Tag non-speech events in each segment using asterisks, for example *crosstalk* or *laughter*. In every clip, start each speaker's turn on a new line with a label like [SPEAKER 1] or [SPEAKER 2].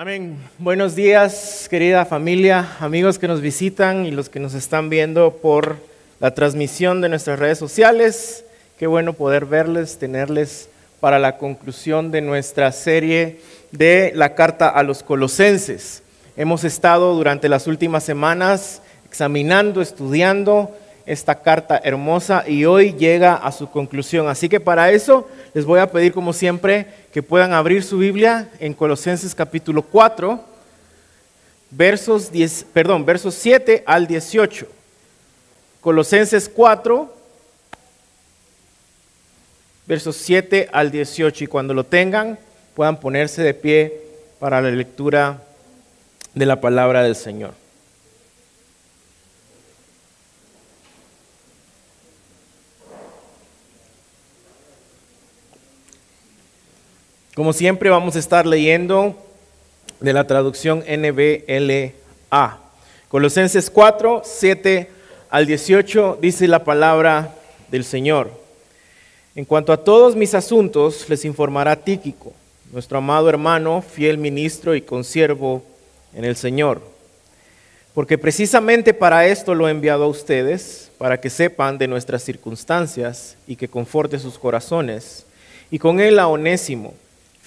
[SPEAKER 1] Amén. Buenos días, querida familia, amigos que nos visitan y los que nos están viendo por la transmisión de nuestras redes sociales. Qué bueno poder verles, tenerles para la conclusión de nuestra serie de la carta a los colosenses. Hemos estado durante las últimas semanas examinando, estudiando esta carta hermosa y hoy llega a su conclusión. Así que para eso les voy a pedir como siempre que puedan abrir su Biblia en Colosenses capítulo 4, versos 10, perdón, versos 7 al 18. Colosenses 4 versos 7 al 18 y cuando lo tengan puedan ponerse de pie para la lectura de la palabra del Señor. Como siempre vamos a estar leyendo de la traducción NBLA. Colosenses 4, 7 al 18 dice la palabra del Señor. En cuanto a todos mis asuntos, les informará Tíquico, nuestro amado hermano, fiel ministro y consiervo en el Señor. Porque precisamente para esto lo he enviado a ustedes, para que sepan de nuestras circunstancias y que conforte sus corazones. Y con él a Onésimo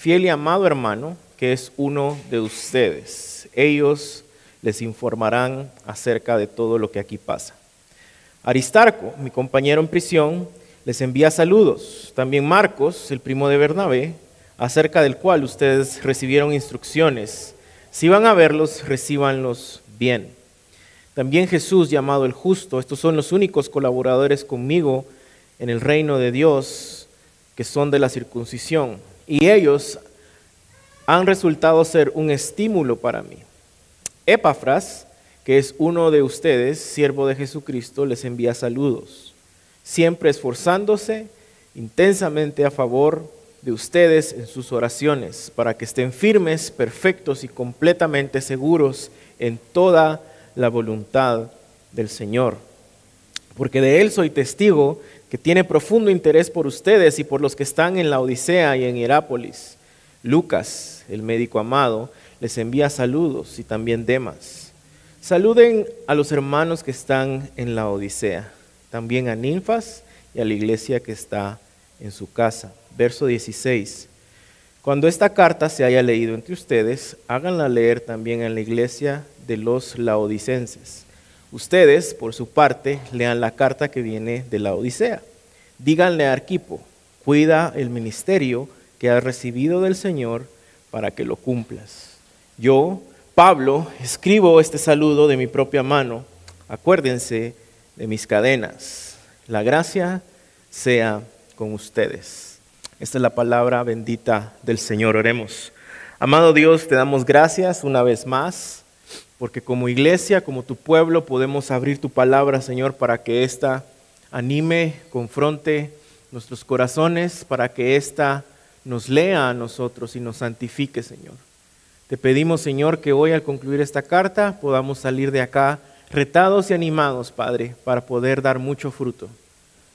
[SPEAKER 1] fiel y amado hermano, que es uno de ustedes. Ellos les informarán acerca de todo lo que aquí pasa. Aristarco, mi compañero en prisión, les envía saludos. También Marcos, el primo de Bernabé, acerca del cual ustedes recibieron instrucciones. Si van a verlos, recíbanlos bien. También Jesús, llamado el justo, estos son los únicos colaboradores conmigo en el reino de Dios que son de la circuncisión y ellos han resultado ser un estímulo para mí. Epafras, que es uno de ustedes, siervo de Jesucristo, les envía saludos, siempre esforzándose intensamente a favor de ustedes en sus oraciones, para que estén firmes, perfectos y completamente seguros en toda la voluntad del Señor. Porque de Él soy testigo que tiene profundo interés por ustedes y por los que están en la Odisea y en Hierápolis. Lucas, el médico amado, les envía saludos y también Demas. Saluden a los hermanos que están en la Odisea, también a Ninfas y a la iglesia que está en su casa. Verso 16. Cuando esta carta se haya leído entre ustedes, háganla leer también en la iglesia de los laodicenses Ustedes, por su parte, lean la carta que viene de la Odisea. Díganle a Arquipo, cuida el ministerio que has recibido del Señor para que lo cumplas. Yo, Pablo, escribo este saludo de mi propia mano. Acuérdense de mis cadenas. La gracia sea con ustedes. Esta es la palabra bendita del Señor. Oremos. Amado Dios, te damos gracias una vez más porque como iglesia, como tu pueblo, podemos abrir tu palabra, Señor, para que ésta anime, confronte nuestros corazones, para que ésta nos lea a nosotros y nos santifique, Señor. Te pedimos, Señor, que hoy al concluir esta carta podamos salir de acá retados y animados, Padre, para poder dar mucho fruto.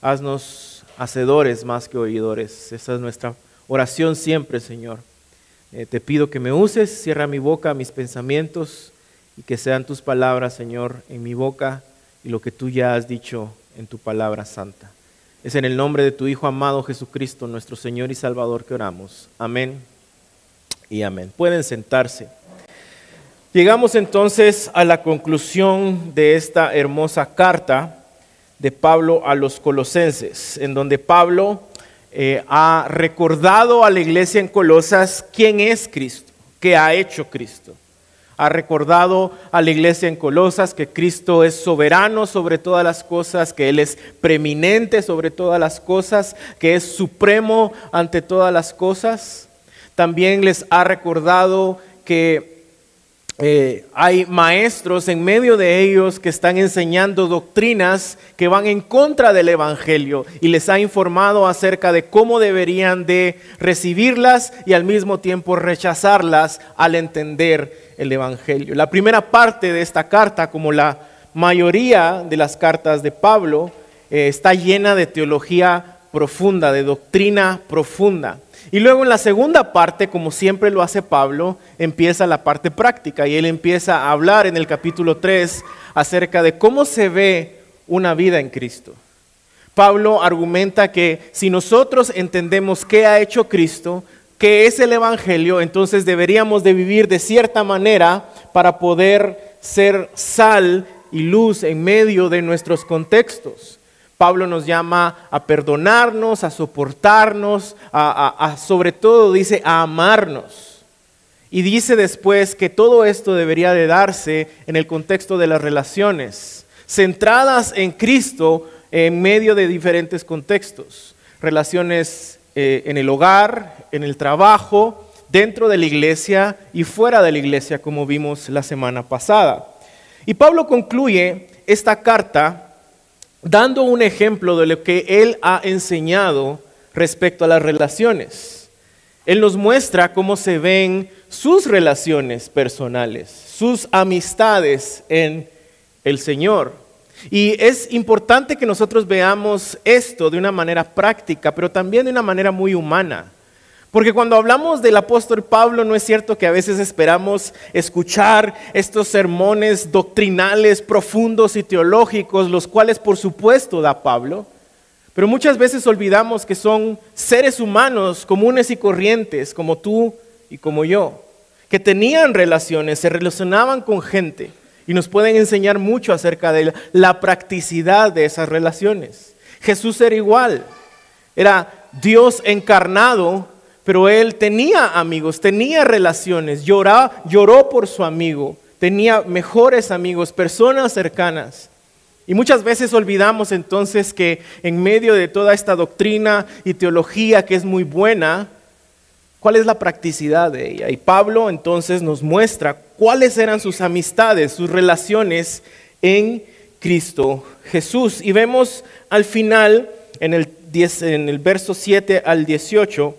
[SPEAKER 1] Haznos hacedores más que oidores. Esa es nuestra oración siempre, Señor. Eh, te pido que me uses, cierra mi boca, mis pensamientos y que sean tus palabras, Señor, en mi boca y lo que tú ya has dicho en tu palabra santa. Es en el nombre de tu Hijo amado Jesucristo, nuestro Señor y Salvador, que oramos. Amén y amén. Pueden sentarse. Llegamos entonces a la conclusión de esta hermosa carta de Pablo a los colosenses, en donde Pablo eh, ha recordado a la iglesia en Colosas quién es Cristo, qué ha hecho Cristo ha recordado a la iglesia en Colosas que Cristo es soberano sobre todas las cosas, que Él es preeminente sobre todas las cosas, que es supremo ante todas las cosas. También les ha recordado que eh, hay maestros en medio de ellos que están enseñando doctrinas que van en contra del Evangelio y les ha informado acerca de cómo deberían de recibirlas y al mismo tiempo rechazarlas al entender el Evangelio. La primera parte de esta carta, como la mayoría de las cartas de Pablo, eh, está llena de teología profunda, de doctrina profunda. Y luego en la segunda parte, como siempre lo hace Pablo, empieza la parte práctica y él empieza a hablar en el capítulo 3 acerca de cómo se ve una vida en Cristo. Pablo argumenta que si nosotros entendemos qué ha hecho Cristo, qué es el Evangelio, entonces deberíamos de vivir de cierta manera para poder ser sal y luz en medio de nuestros contextos. Pablo nos llama a perdonarnos, a soportarnos, a, sobre todo dice a amarnos. Y dice después que todo esto debería de darse en el contexto de las relaciones, centradas en Cristo en medio de diferentes contextos. Relaciones eh, en el hogar, en el trabajo, dentro de la iglesia y fuera de la iglesia, como vimos la semana pasada. Y Pablo concluye esta carta dando un ejemplo de lo que él ha enseñado respecto a las relaciones. Él nos muestra cómo se ven sus relaciones personales, sus amistades en el Señor. Y es importante que nosotros veamos esto de una manera práctica, pero también de una manera muy humana. Porque cuando hablamos del apóstol Pablo, no es cierto que a veces esperamos escuchar estos sermones doctrinales profundos y teológicos, los cuales por supuesto da Pablo, pero muchas veces olvidamos que son seres humanos comunes y corrientes, como tú y como yo, que tenían relaciones, se relacionaban con gente y nos pueden enseñar mucho acerca de la practicidad de esas relaciones. Jesús era igual, era Dios encarnado pero él tenía amigos, tenía relaciones, lloró, por su amigo, tenía mejores amigos, personas cercanas. Y muchas veces olvidamos entonces que en medio de toda esta doctrina y teología que es muy buena, ¿cuál es la practicidad de ella? Y Pablo entonces nos muestra cuáles eran sus amistades, sus relaciones en Cristo Jesús. Y vemos al final, en el, en el verso 7 al 18,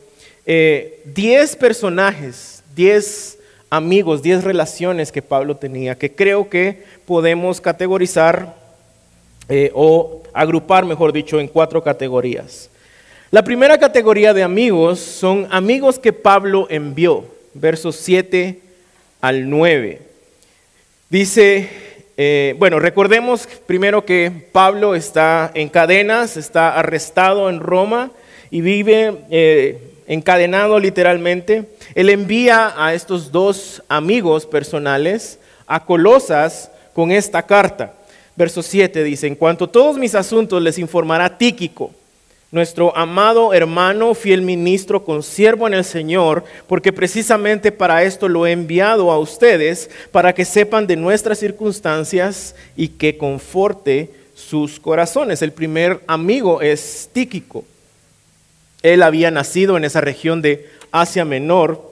[SPEAKER 1] 10 eh, personajes, 10 amigos, 10 relaciones que Pablo tenía, que creo que podemos categorizar eh, o agrupar, mejor dicho, en cuatro categorías. La primera categoría de amigos son amigos que Pablo envió, versos 7 al 9. Dice, eh, bueno, recordemos primero que Pablo está en cadenas, está arrestado en Roma y vive encadenado literalmente, él envía a estos dos amigos personales a Colosas con esta carta. Verso 7 dice, en cuanto a todos mis asuntos les informará Tíquico, nuestro amado hermano, fiel ministro, consiervo en el Señor, porque precisamente para esto lo he enviado a ustedes, para que sepan de nuestras circunstancias y que conforte sus corazones. El primer amigo es Tíquico. Él había nacido en esa región de Asia Menor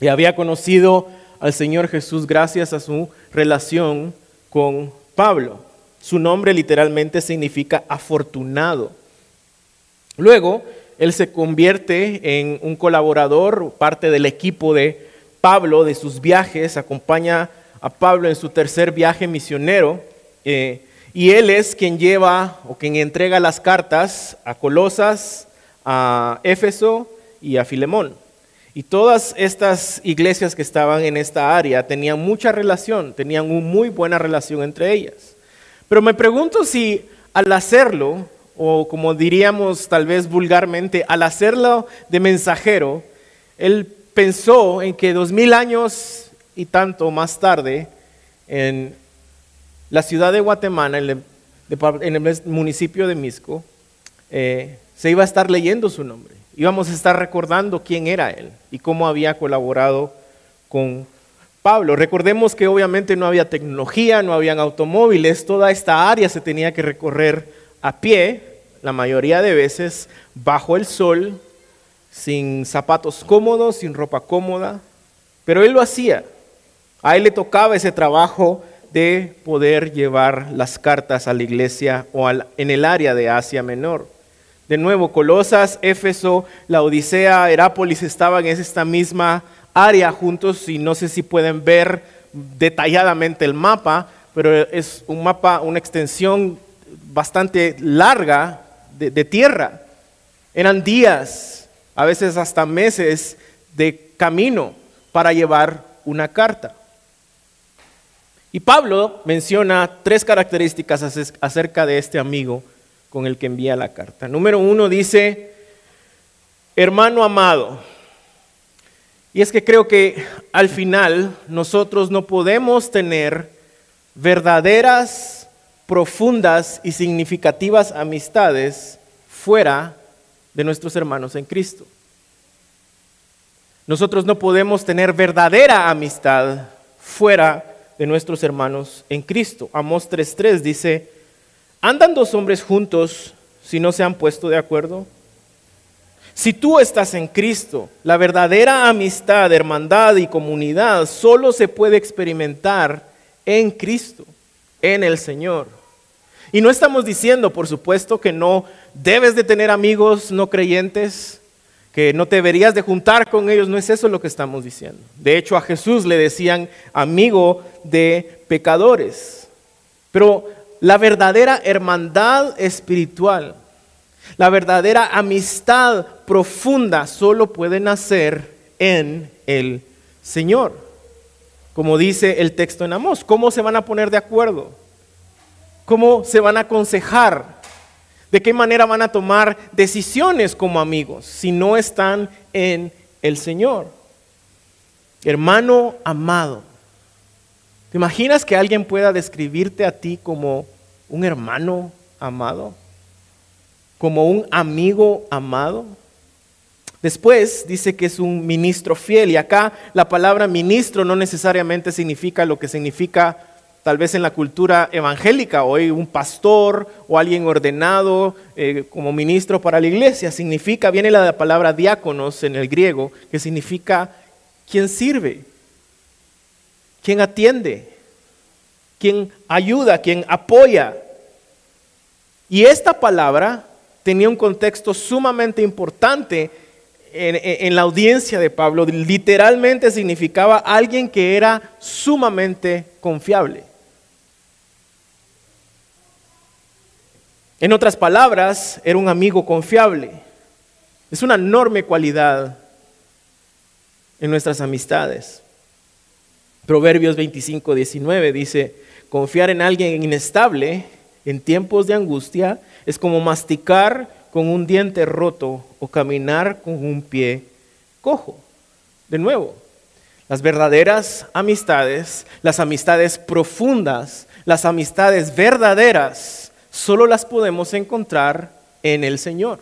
[SPEAKER 1] y había conocido al Señor Jesús gracias a su relación con Pablo. Su nombre literalmente significa afortunado. Luego, él se convierte en un colaborador, parte del equipo de Pablo, de sus viajes, acompaña a Pablo en su tercer viaje misionero. Eh, y él es quien lleva o quien entrega las cartas a Colosas, a Éfeso y a Filemón. Y todas estas iglesias que estaban en esta área tenían mucha relación, tenían una muy buena relación entre ellas. Pero me pregunto si al hacerlo, o como diríamos tal vez vulgarmente, al hacerlo de mensajero, él pensó en que dos mil años y tanto más tarde, en la ciudad de Guatemala, en el, municipio de Misco, eh, se iba a estar leyendo su nombre. Íbamos a estar recordando quién era él y cómo había colaborado con Pablo. Recordemos que obviamente no había tecnología, no habían automóviles, toda esta área se tenía que recorrer a pie, la mayoría de veces bajo el sol, sin zapatos cómodos, sin ropa cómoda, pero él lo hacía. A él le tocaba ese trabajo de poder llevar las cartas a la iglesia o en el área de Asia Menor. De nuevo, Colosas, Éfeso, la Odisea, Herápolis estaban en esta misma área juntos y no sé si pueden ver detalladamente el mapa, pero es un mapa, una extensión bastante larga de, tierra. Eran días a veces hasta meses de camino para llevar una carta. Y Pablo menciona tres características acerca de este amigo con el que envía la carta. Número uno dice, hermano amado. Y es que creo que al final nosotros no podemos tener verdaderas, profundas y significativas amistades fuera de nuestros hermanos en Cristo. Nosotros no podemos tener verdadera amistad fuera de nuestros hermanos en Cristo. Amos 3.3 dice, ¿andan dos hombres juntos si no se han puesto de acuerdo? Si tú estás en Cristo, la verdadera amistad, hermandad y comunidad solo se puede experimentar en Cristo, en el Señor. Y no estamos diciendo, por supuesto, que no debes de tener amigos no creyentes, que no te deberías de juntar con ellos, no es eso lo que estamos diciendo. De hecho, a Jesús le decían amigo de pecadores. Pero la verdadera hermandad espiritual, la verdadera amistad profunda solo puede nacer en el Señor. Como dice el texto en Amós, ¿cómo se van a poner de acuerdo? ¿Cómo se van a aconsejar? ¿De qué manera van a tomar decisiones como amigos si no están en el Señor? Hermano amado, ¿te imaginas que alguien pueda describirte a ti como un hermano amado? ¿Como un amigo amado? Después dice que es un ministro fiel y acá la palabra ministro no necesariamente significa lo que significa tal vez en la cultura evangélica, hoy un pastor o alguien ordenado eh, como ministro para la iglesia, significa, viene la palabra diáconos en el griego, que significa quien sirve, quien atiende, quien ayuda, quien apoya. Y esta palabra tenía un contexto sumamente importante en, la audiencia de Pablo. Literalmente significaba alguien que era sumamente confiable. En otras palabras, era un amigo confiable. Es una enorme cualidad en nuestras amistades. Proverbios 25, 19 dice, confiar en alguien inestable en tiempos de angustia es como masticar con un diente roto o caminar con un pie cojo. De nuevo, las verdaderas amistades, las amistades profundas, las amistades verdaderas, solo las podemos encontrar en el Señor.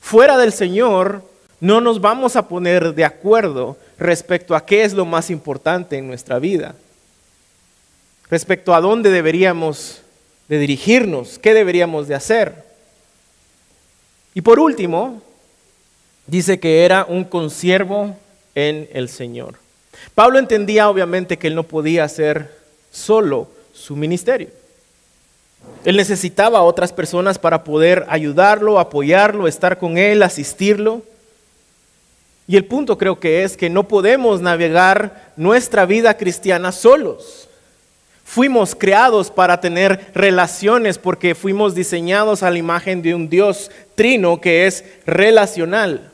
[SPEAKER 1] Fuera del Señor no nos vamos a poner de acuerdo respecto a qué es lo más importante en nuestra vida, respecto a dónde deberíamos de dirigirnos, qué deberíamos de hacer. Y por último, dice que era un consiervo en el Señor. Pablo entendía obviamente que él no podía hacer solo su ministerio. Él necesitaba a otras personas para poder ayudarlo, apoyarlo, estar con él, asistirlo. Y el punto creo que es que no podemos navegar nuestra vida cristiana solos. Fuimos creados para tener relaciones porque fuimos diseñados a la imagen de un Dios trino que es relacional.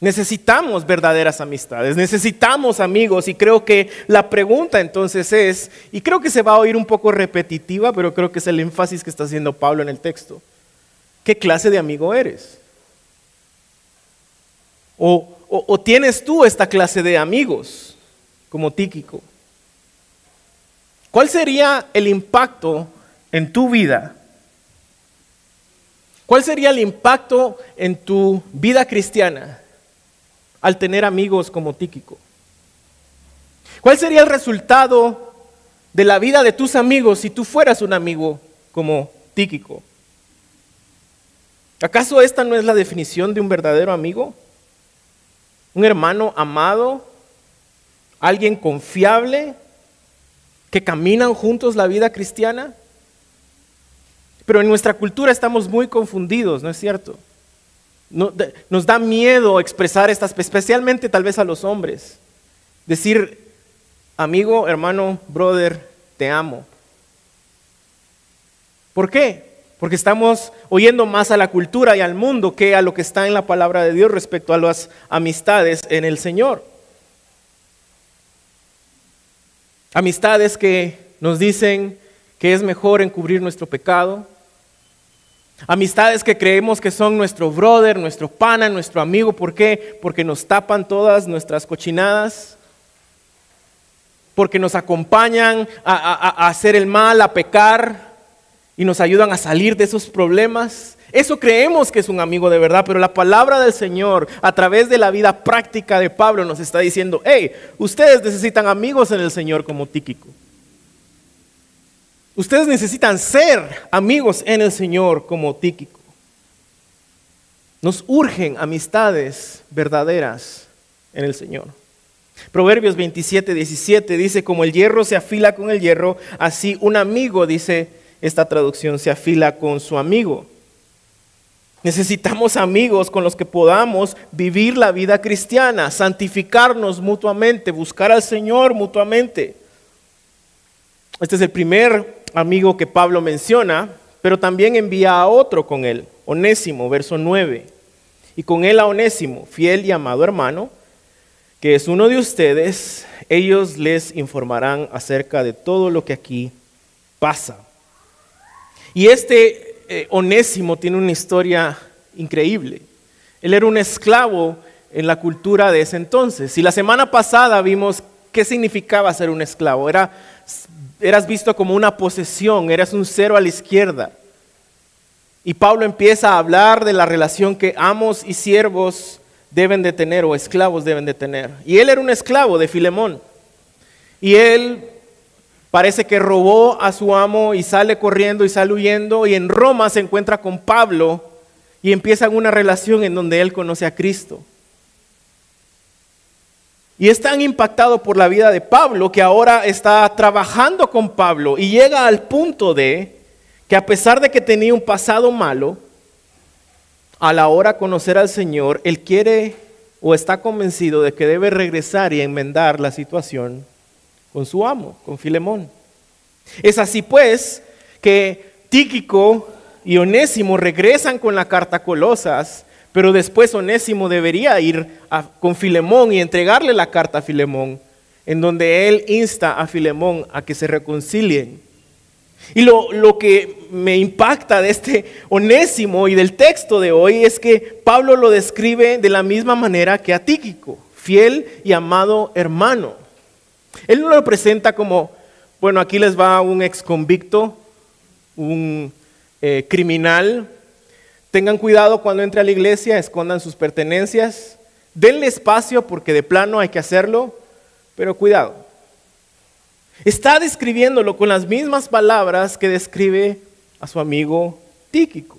[SPEAKER 1] Necesitamos verdaderas amistades, necesitamos amigos y creo que la pregunta entonces es, y creo que se va a oír un poco repetitiva, pero creo que es el énfasis que está haciendo Pablo en el texto. ¿Qué clase de amigo eres? ¿O, tienes tú esta clase de amigos como Tíquico? ¿Cuál sería el impacto en tu vida? ¿Cuál sería el impacto en tu vida cristiana al tener amigos como Tíquico? ¿Cuál sería el resultado de la vida de tus amigos si tú fueras un amigo como Tíquico? ¿Acaso esta no es la definición de un verdadero amigo? ¿Un hermano amado? ¿Alguien confiable? ¿Que caminan juntos la vida cristiana? Pero en nuestra cultura estamos muy confundidos, ¿no es cierto? nos da miedo expresar estas, especialmente tal vez a los hombres. Decir, amigo, hermano, brother, te amo. ¿Por qué? porque estamos oyendo más a la cultura y al mundo que a lo que está en la palabra de Dios respecto a las amistades en el Señor. Amistades que nos dicen que es mejor encubrir nuestro pecado. Amistades que creemos que son nuestro brother, nuestro pana, nuestro amigo. ¿Por qué? Porque nos tapan todas nuestras cochinadas. Porque nos acompañan a, a hacer el mal, a pecar y nos ayudan a salir de esos problemas. Eso creemos que es un amigo de verdad, pero la palabra del Señor a través de la vida práctica de Pablo nos está diciendo, hey, ustedes necesitan amigos en el Señor como Tíquico. Ustedes necesitan ser amigos en el Señor como Tíquico. Nos urgen amistades verdaderas en el Señor. Proverbios 27, 17 dice, como el hierro se afila con el hierro, así un amigo, dice esta traducción se afila con su amigo. Necesitamos amigos con los que podamos vivir la vida cristiana, santificarnos mutuamente, buscar al Señor mutuamente. Este es el primer amigo que Pablo menciona, pero también envía a otro con él, Onésimo, verso 9. Y con él a Onésimo, fiel y amado hermano, que es uno de ustedes, ellos les informarán acerca de todo lo que aquí pasa. Y este eh, Onésimo tiene una historia increíble. Él era un esclavo en la cultura de ese entonces. Y la semana pasada vimos qué significaba ser un esclavo. Era, eras visto como una posesión, eras un cero a la izquierda. Y Pablo empieza a hablar de la relación que amos y siervos deben de tener o esclavos deben de tener. Y él era un esclavo de Filemón. Y él Parece que robó a su amo y sale corriendo y sale huyendo y en Roma se encuentra con Pablo y empiezan una relación en donde él conoce a Cristo. Y es tan impactado por la vida de Pablo que ahora está trabajando con Pablo y llega al punto de que a pesar de que tenía un pasado malo, a la hora de conocer al Señor, él quiere o está convencido de que debe regresar y enmendar la situación con su amo, con Filemón. Es así pues que Tíquico y Onésimo regresan con la carta a Colosas, pero después Onésimo debería ir con Filemón y entregarle la carta a Filemón, en donde él insta a Filemón a que se reconcilien. Y lo, lo, que me impacta de este onésimo y del texto de hoy es que Pablo lo describe de la misma manera que a Tíquico, fiel y amado hermano. Él no lo presenta como, bueno, aquí les va un ex convicto, un eh, criminal. Tengan cuidado cuando entre a la iglesia, escondan sus pertenencias. Denle espacio porque de plano hay que hacerlo, pero cuidado. Está describiéndolo con las mismas palabras que describe a su amigo Tíquico.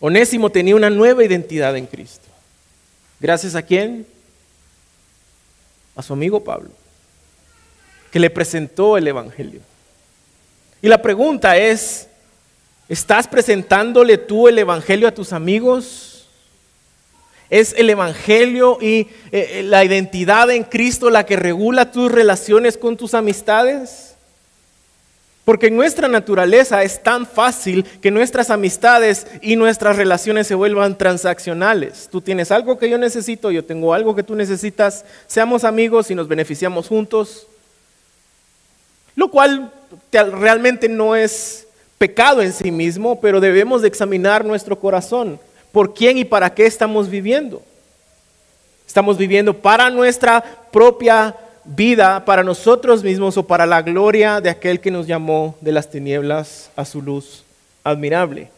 [SPEAKER 1] Onésimo tenía una nueva identidad en Cristo. ¿Gracias a quién? A su amigo Pablo, que le presentó el Evangelio. Y la pregunta es, ¿estás presentándole tú el Evangelio a tus amigos? ¿Es el Evangelio y eh, eh, la identidad en Cristo la que regula tus relaciones con tus amistades? Porque en nuestra naturaleza es tan fácil que nuestras amistades y nuestras relaciones se vuelvan transaccionales. Tú tienes algo que yo necesito, yo tengo algo que tú necesitas, seamos amigos y nos beneficiamos juntos. Lo cual realmente no es pecado en sí mismo, pero debemos de examinar nuestro corazón. ¿Por quién y para qué estamos viviendo? ¿Estamos viviendo para nuestra propia vida para nosotros mismos o para la gloria de aquel que nos llamó de las tinieblas a su luz admirable.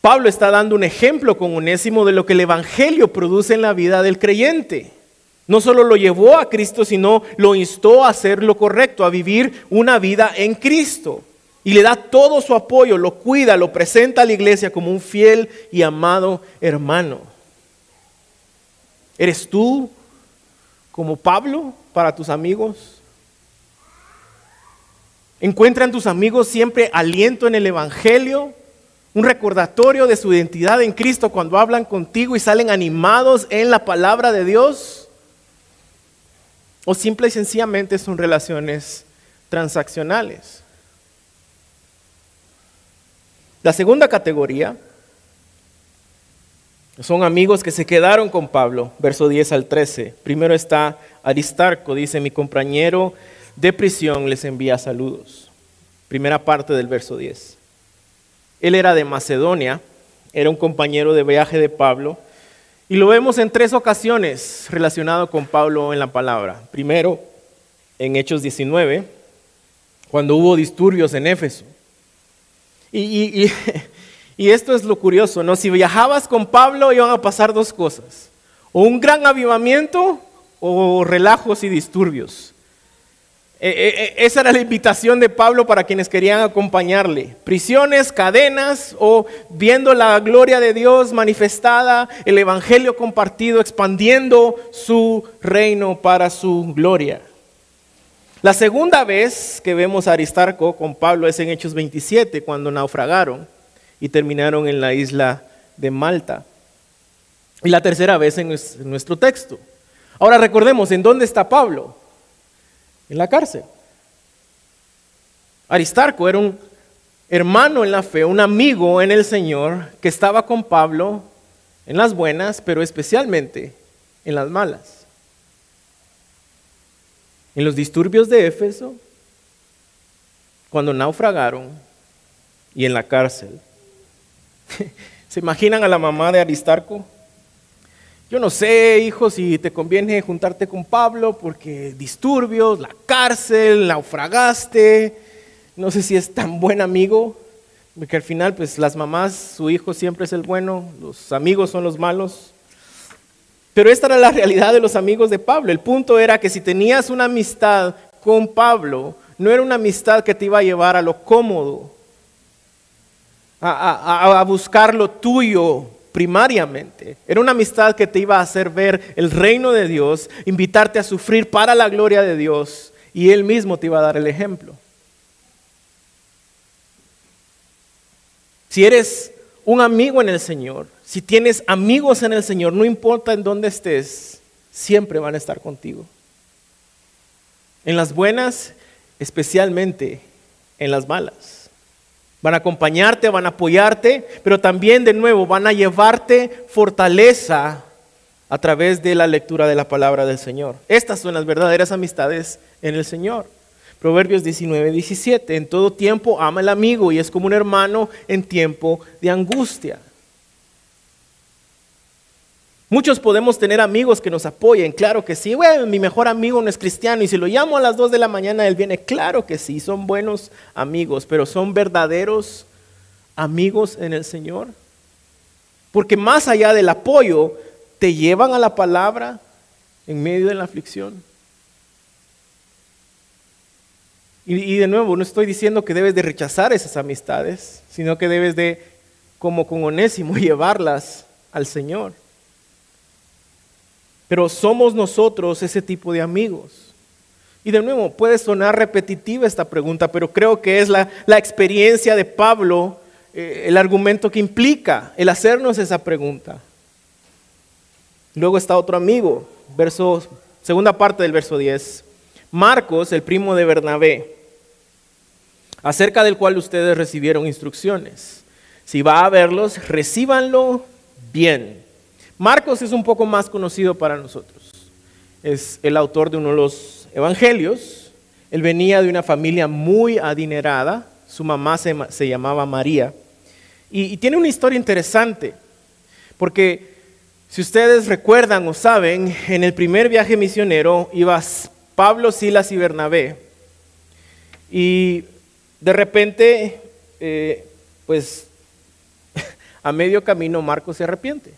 [SPEAKER 1] Pablo está dando un ejemplo con unésimo de lo que el Evangelio produce en la vida del creyente. No solo lo llevó a Cristo, sino lo instó a hacer lo correcto, a vivir una vida en Cristo. Y le da todo su apoyo, lo cuida, lo presenta a la iglesia como un fiel y amado hermano. ¿Eres tú como Pablo para tus amigos? ¿Encuentran tus amigos siempre aliento en el Evangelio? Un recordatorio de su identidad en Cristo cuando hablan contigo y salen animados en la palabra de Dios? ¿O simple y sencillamente son relaciones transaccionales? La segunda categoría son amigos que se quedaron con Pablo, verso 10 al 13. Primero está Aristarco, dice, mi compañero de prisión les envía saludos. Primera parte del verso 10. Él era de Macedonia, era un compañero de viaje de Pablo, y lo vemos en tres ocasiones relacionado con Pablo en la palabra. Primero, en Hechos 19, cuando hubo disturbios en Éfeso. Y, *laughs* esto es lo curioso, ¿no? Si viajabas con Pablo iban a pasar dos cosas, o un gran avivamiento o relajos y disturbios. E, e, e, esa era la invitación de Pablo para quienes querían acompañarle. Prisiones, cadenas o viendo la gloria de Dios manifestada, el Evangelio compartido, expandiendo su reino para su gloria. La segunda vez que vemos a Aristarco con Pablo es en Hechos 27, cuando naufragaron y terminaron en la isla de Malta. Y la tercera vez en nuestro texto. Ahora recordemos, ¿en dónde está Pablo? En la cárcel. Aristarco era un hermano en la fe, un amigo en el Señor que estaba con Pablo en las buenas, pero especialmente en las malas en los disturbios de Éfeso, cuando naufragaron y en la cárcel. *laughs* ¿Se imaginan a la mamá de Aristarco? Yo no sé, hijo, si te conviene juntarte con Pablo porque disturbios, la cárcel, naufragaste. No sé si es tan buen amigo, porque al final, pues las mamás, su hijo siempre es el bueno, los amigos son los malos. Pero esta era la realidad de los amigos de Pablo. El punto era que si tenías una amistad con Pablo, no era una amistad que te iba a llevar a lo cómodo, a, buscar lo tuyo primariamente. Era una amistad que te iba a hacer ver el reino de Dios, invitarte a sufrir para la gloria de Dios y Él mismo te iba a dar el ejemplo. Si eres un amigo en el Señor, si tienes amigos en el Señor, no importa en dónde estés, siempre van a estar contigo. En las buenas, especialmente en las malas. Van a acompañarte, van a apoyarte, pero también de nuevo van a llevarte fortaleza a través de la lectura de la palabra del Señor. Estas son las verdaderas amistades en el Señor. Proverbios 19, 17. En todo tiempo ama al amigo y es como un hermano en tiempo de angustia. Muchos podemos tener amigos que nos apoyen, claro que sí. Bueno, mi mejor amigo no es cristiano y si lo llamo a las 2 de la mañana, él viene. Claro que sí, son buenos amigos, pero son verdaderos amigos en el Señor. Porque más allá del apoyo, te llevan a la palabra en medio de la aflicción. Y, y de nuevo, no estoy diciendo que debes de rechazar esas amistades, sino que debes de, como con Onésimo, *laughs* llevarlas al Señor. Pero somos nosotros ese tipo de amigos. Y de nuevo, puede sonar repetitiva esta pregunta, pero creo que es la, experiencia de Pablo, eh, el argumento que implica el hacernos esa pregunta. Luego está otro amigo, verso, segunda parte del verso 10. Marcos, el primo de Bernabé, acerca del cual ustedes recibieron instrucciones. Si va a verlos, recíbanlo bien Marcos es un poco más conocido para nosotros. Es el autor de uno de los evangelios. Él venía de una familia muy adinerada. Su mamá se, llamaba María. Y, tiene una historia interesante. Porque si ustedes recuerdan o saben, en el primer viaje misionero iba Pablo, Silas y Bernabé. Y de repente, eh, pues *laughs* a medio camino Marcos se arrepiente.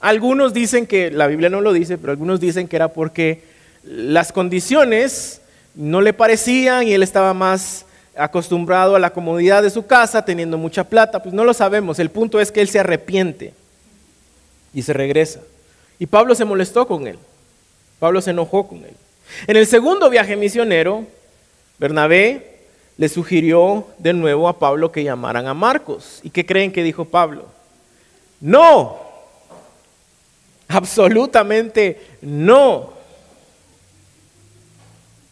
[SPEAKER 1] Algunos dicen que, la Biblia no lo dice, pero algunos dicen que era porque las condiciones no le parecían y él estaba más acostumbrado a la comodidad de su casa, teniendo mucha plata, pues no lo sabemos. El punto es que él se arrepiente y se regresa. Y Pablo se molestó con él. Pablo se enojó con él. En el segundo viaje misionero, Bernabé le sugirió de nuevo a Pablo que llamaran a Marcos. ¿Y qué creen que dijo Pablo? No, Absolutamente no.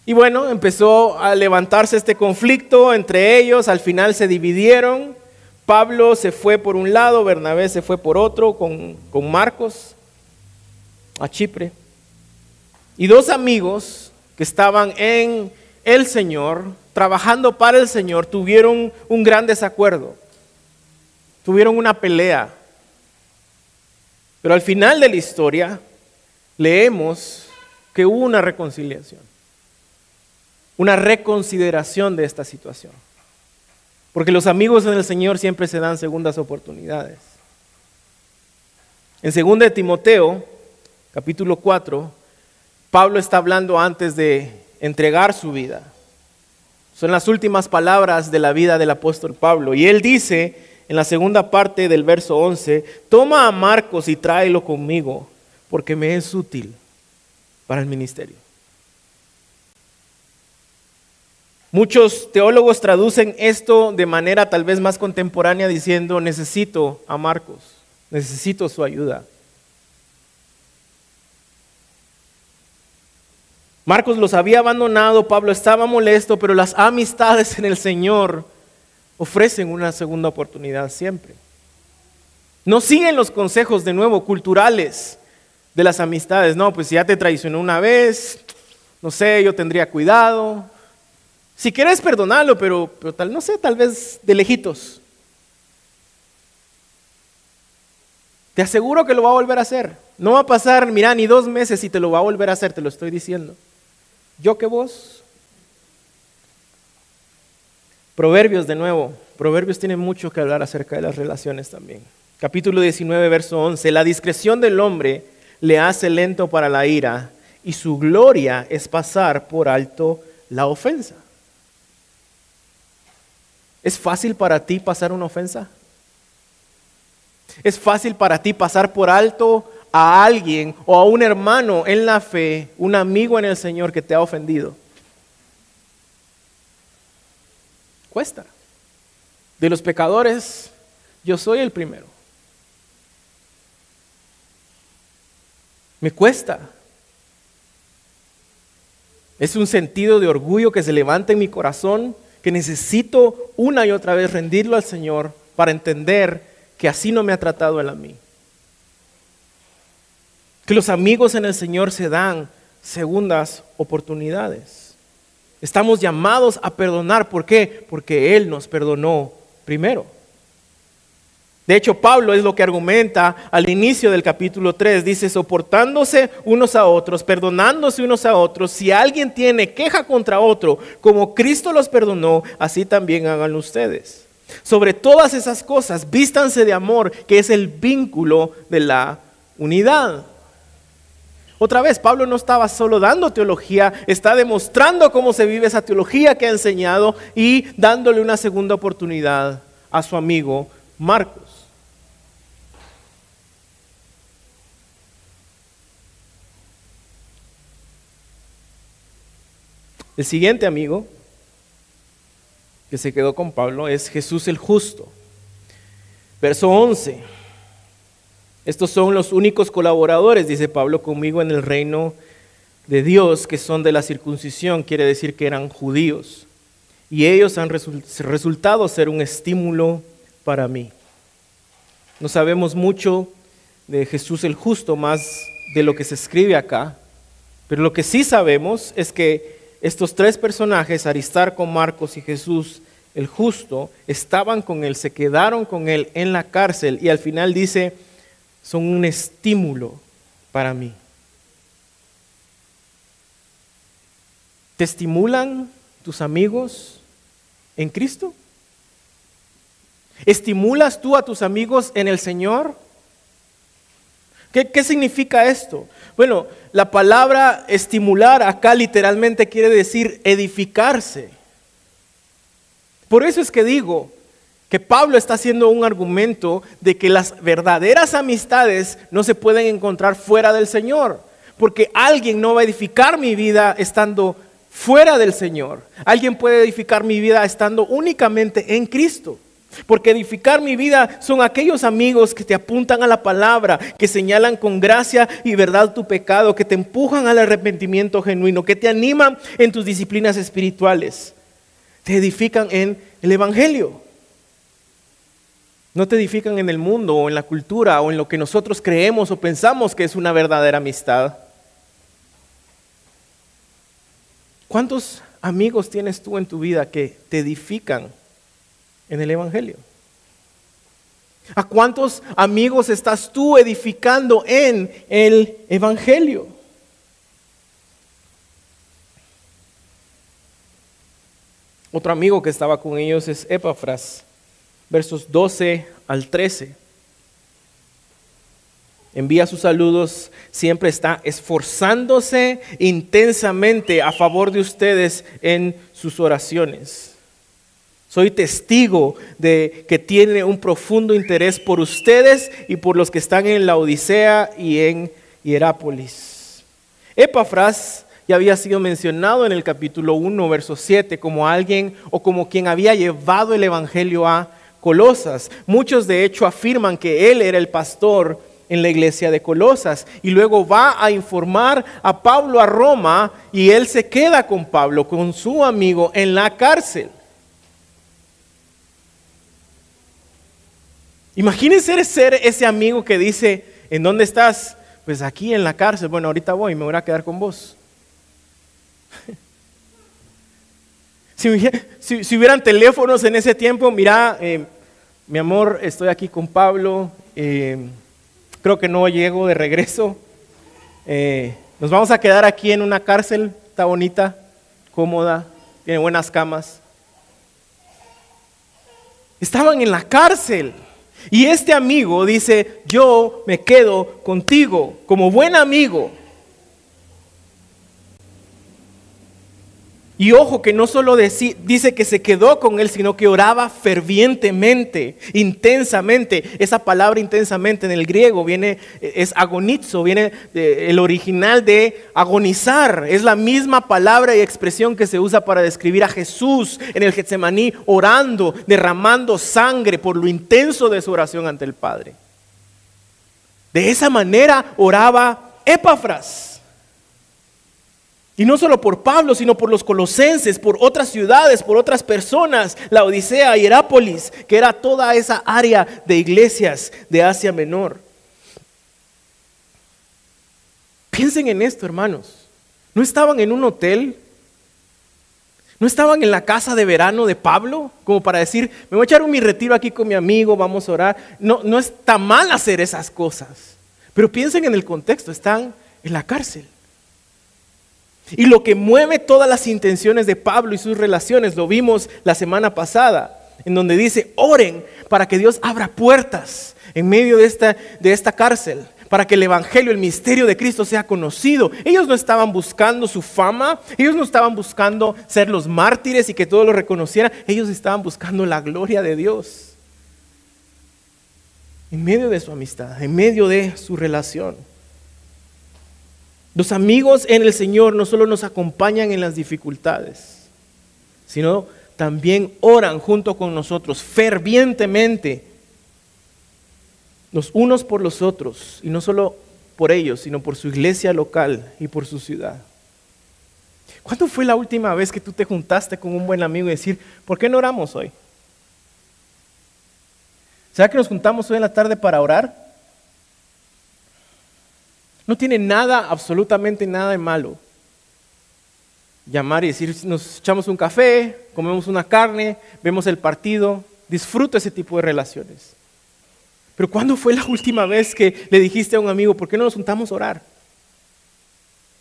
[SPEAKER 1] Y bueno, empezó a levantarse este conflicto entre ellos, al final se dividieron, Pablo se fue por un lado, Bernabé se fue por otro con, con Marcos a Chipre. Y dos amigos que estaban en el Señor, trabajando para el Señor, tuvieron un gran desacuerdo. Tuvieron una pelea. Pero al final de la historia leemos que hubo una reconciliación, una reconsideración de esta situación. Porque los amigos en el Señor siempre se dan segundas oportunidades. En 2 de Timoteo, capítulo 4, Pablo está hablando antes de entregar su vida. Son las últimas palabras de la vida del apóstol Pablo. Y él dice en la segunda parte del verso 11, toma a Marcos y tráelo conmigo, porque me es útil para el ministerio. Muchos teólogos traducen esto de manera tal vez más contemporánea diciendo, necesito a Marcos, necesito su ayuda. Marcos los había abandonado, Pablo estaba molesto, pero las amistades en el Señor ofrecen una segunda oportunidad siempre. No siguen los consejos de nuevo culturales de las amistades. No, pues si ya te traicionó una vez, no sé, yo tendría cuidado. Si quieres perdonarlo, pero, pero tal, no sé, tal vez de lejitos. Te aseguro que lo va a volver a hacer. No va a pasar, mira, ni dos meses y te lo va a volver a hacer, te lo estoy diciendo. Yo que vos. Proverbios de nuevo. Proverbios tiene mucho que hablar acerca de las relaciones también. Capítulo 19, verso 11. La discreción del hombre le hace lento para la ira y su gloria es pasar por alto la ofensa. ¿Es fácil para ti pasar una ofensa? ¿Es fácil para ti pasar por alto a alguien o a un hermano en la fe, un amigo en el Señor que te ha ofendido. Cuesta. De los pecadores, yo soy el primero. Me cuesta. Es un sentido de orgullo que se levanta en mi corazón, que necesito una y otra vez rendirlo al Señor para entender que así no me ha tratado Él a mí. Que los amigos en el Señor se dan segundas oportunidades. Estamos llamados a perdonar. ¿Por qué? Porque Él nos perdonó primero. De hecho, Pablo es lo que argumenta al inicio del capítulo 3. Dice, soportándose unos a otros, perdonándose unos a otros. Si alguien tiene queja contra otro, como Cristo los perdonó, así también hagan ustedes. Sobre todas esas cosas, vístanse de amor, que es el vínculo de la unidad. Otra vez, Pablo no estaba solo dando teología, está demostrando cómo se vive esa teología que ha enseñado y dándole una segunda oportunidad a su amigo Marcos. El siguiente amigo que se quedó con Pablo es Jesús el justo. Verso 11. Estos son los únicos colaboradores, dice Pablo, conmigo en el reino de Dios, que son de la circuncisión, quiere decir que eran judíos. Y ellos han resultado ser un estímulo para mí. No sabemos mucho de Jesús el justo, más de lo que se escribe acá, pero lo que sí sabemos es que estos tres personajes, Aristarco, Marcos y Jesús el justo, estaban con él, se quedaron con él en la cárcel y al final dice, son un estímulo para mí. ¿Te estimulan tus amigos en Cristo? ¿Estimulas tú a tus amigos en el Señor? ¿Qué, ¿Qué, significa esto? Bueno, la palabra estimular acá literalmente quiere decir edificarse. Por eso es que digo, que Pablo está haciendo un argumento de que las verdaderas amistades no se pueden encontrar fuera del Señor, porque alguien no va a edificar mi vida estando fuera del Señor. Alguien puede edificar mi vida estando únicamente en Cristo. Porque edificar mi vida son aquellos amigos que te apuntan a la palabra, que señalan con gracia y verdad tu pecado, que te empujan al arrepentimiento genuino, que te animan en tus disciplinas espirituales. Te edifican en el Evangelio. No te edifican en el mundo o en la cultura o en lo que nosotros creemos o pensamos que es una verdadera amistad. ¿Cuántos amigos tienes tú en tu vida que te edifican en el Evangelio? ¿A cuántos amigos estás tú edificando en el Evangelio? Otro amigo que estaba con ellos es Epafras, versos 12 al 13. Envía sus saludos, siempre está esforzándose intensamente a favor de ustedes en sus oraciones. Soy testigo de que tiene un profundo interés por ustedes y por los que están en la Odisea y en Hierápolis. Epafras ya había sido mencionado en el capítulo 1, verso 7, como alguien o como quien había llevado el Evangelio a Colosas. Muchos de hecho afirman que él era el pastor en la iglesia de Colosas y luego va a informar a Pablo a Roma y él se queda con Pablo, con su amigo, en la cárcel. Imagínense ser ese amigo que dice, ¿en dónde estás? Pues aquí en la cárcel. Bueno, ahorita voy, me voy a quedar con vos. Si, hubieran teléfonos en ese tiempo, mira, eh, mi amor, estoy aquí con Pablo, eh, creo que no llego de regreso. Eh, nos vamos a quedar aquí en una cárcel, está bonita, cómoda, tiene buenas camas. Estaban en la cárcel. Y este amigo dice, yo me quedo contigo como buen amigo. Y ojo que no solo dice que se quedó con él, sino que oraba fervientemente, intensamente. Esa palabra intensamente en el griego viene, es agonizo, viene el original de agonizar. Es la misma palabra y expresión que se usa para describir a Jesús en el Getsemaní orando, derramando sangre por lo intenso de su oración ante el Padre. De esa manera oraba Epafras. Y no solo por Pablo, sino por los colosenses, por otras ciudades, por otras personas, la Odisea, Hierápolis, que era toda esa área de iglesias de Asia Menor. Piensen en esto, hermanos. ¿No estaban en un hotel? ¿No estaban en la casa de verano de Pablo? Como para decir, me voy a echar un mi retiro aquí con mi amigo, vamos a orar. No, no está mal hacer esas cosas. Pero piensen en el contexto, están en la cárcel. Y lo que mueve todas las intenciones de Pablo y sus relaciones, lo vimos la semana pasada, en donde dice, oren para que Dios abra puertas en medio de esta, de esta cárcel, para que el Evangelio, el misterio de Cristo sea conocido. Ellos no estaban buscando su fama, ellos no estaban buscando ser los mártires y que todos lo reconocieran, ellos estaban buscando la gloria de Dios. En medio de su amistad, en medio de su relación. Los amigos en el Señor no solo nos acompañan en las dificultades, sino también oran junto con nosotros fervientemente, los unos por los otros, y no solo por ellos, sino por su iglesia local y por su ciudad. ¿Cuándo fue la última vez que tú te juntaste con un buen amigo y decir, ¿por qué no oramos hoy? ¿Será que nos juntamos hoy en la tarde para orar? No tiene nada, absolutamente nada de malo. Llamar y decir, nos echamos un café, comemos una carne, vemos el partido, disfruto ese tipo de relaciones. Pero ¿cuándo fue la última vez que le dijiste a un amigo, ¿por qué no nos juntamos a orar?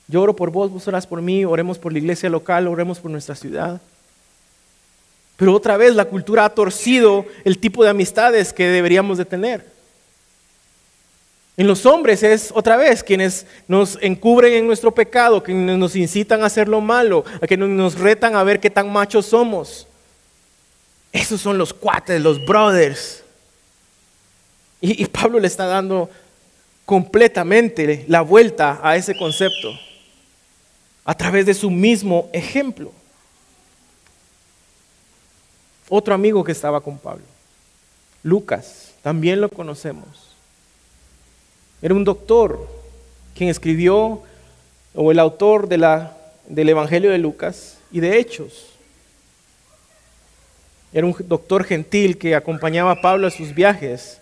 [SPEAKER 1] Yo oro por vos, vos orás por mí, oremos por la iglesia local, oremos por nuestra ciudad. Pero otra vez la cultura ha torcido el tipo de amistades que deberíamos de tener. En los hombres es otra vez quienes nos encubren en nuestro pecado, quienes nos incitan a hacer lo malo, a que nos retan a ver qué tan machos somos. Esos son los cuates, los brothers. Y, y Pablo le está dando completamente la vuelta a ese concepto a través de su mismo ejemplo. Otro amigo que estaba con Pablo, Lucas, también lo conocemos. Era un doctor quien escribió, o el autor de la, del Evangelio de Lucas y de Hechos. Era un doctor gentil que acompañaba a Pablo a sus viajes